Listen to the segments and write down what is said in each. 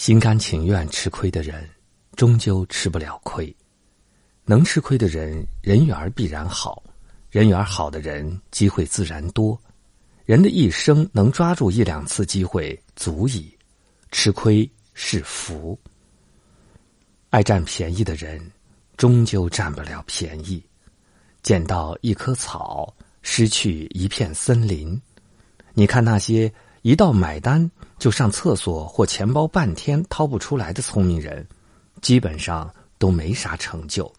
心甘情愿吃亏的人，终究吃不了亏。能吃亏的人，人缘必然好；人缘好的人，机会自然多。人的一生能抓住一两次机会足矣，吃亏是福。爱占便宜的人，终究占不了便宜。捡到一棵草，失去一片森林。你看那些。一到买单就上厕所或钱包半天掏不出来的聪明人，基本上都没啥成就。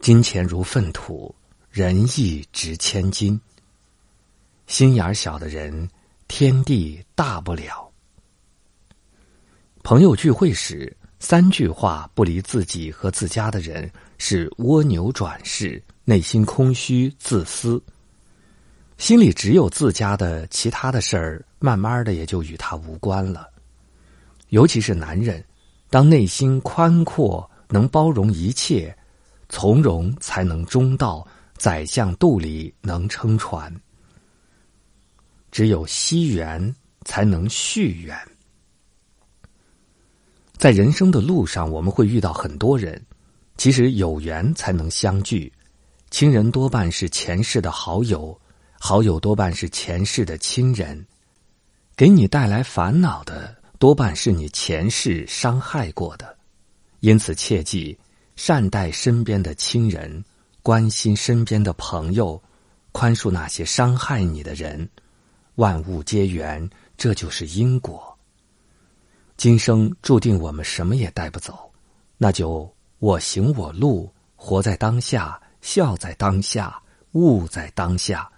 金钱如粪土，仁义值千金。心眼小的人，天地大不了。朋友聚会时，三句话不离自己和自家的人是蜗牛转世，内心空虚自私。心里只有自家的，其他的事儿慢慢的也就与他无关了。尤其是男人，当内心宽阔，能包容一切，从容才能中道。宰相肚里能撑船，只有惜缘才能续缘。在人生的路上，我们会遇到很多人，其实有缘才能相聚。亲人多半是前世的好友。好友多半是前世的亲人，给你带来烦恼的多半是你前世伤害过的，因此切记善待身边的亲人，关心身边的朋友，宽恕那些伤害你的人。万物皆缘，这就是因果。今生注定我们什么也带不走，那就我行我路，活在当下，笑在当下，悟在当下。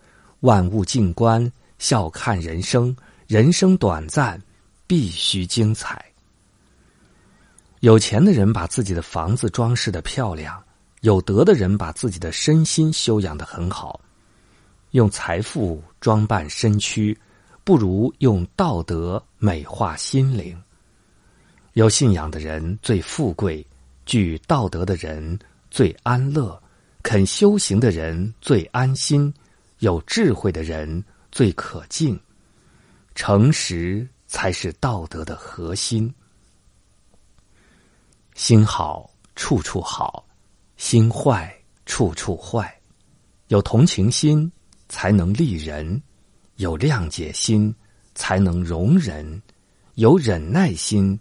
万物静观，笑看人生。人生短暂，必须精彩。有钱的人把自己的房子装饰的漂亮，有德的人把自己的身心修养的很好。用财富装扮身躯，不如用道德美化心灵。有信仰的人最富贵，具道德的人最安乐，肯修行的人最安心。有智慧的人最可敬，诚实才是道德的核心。心好处处好，心坏处处坏。有同情心才能利人，有谅解心才能容人，有忍耐心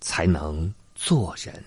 才能做人。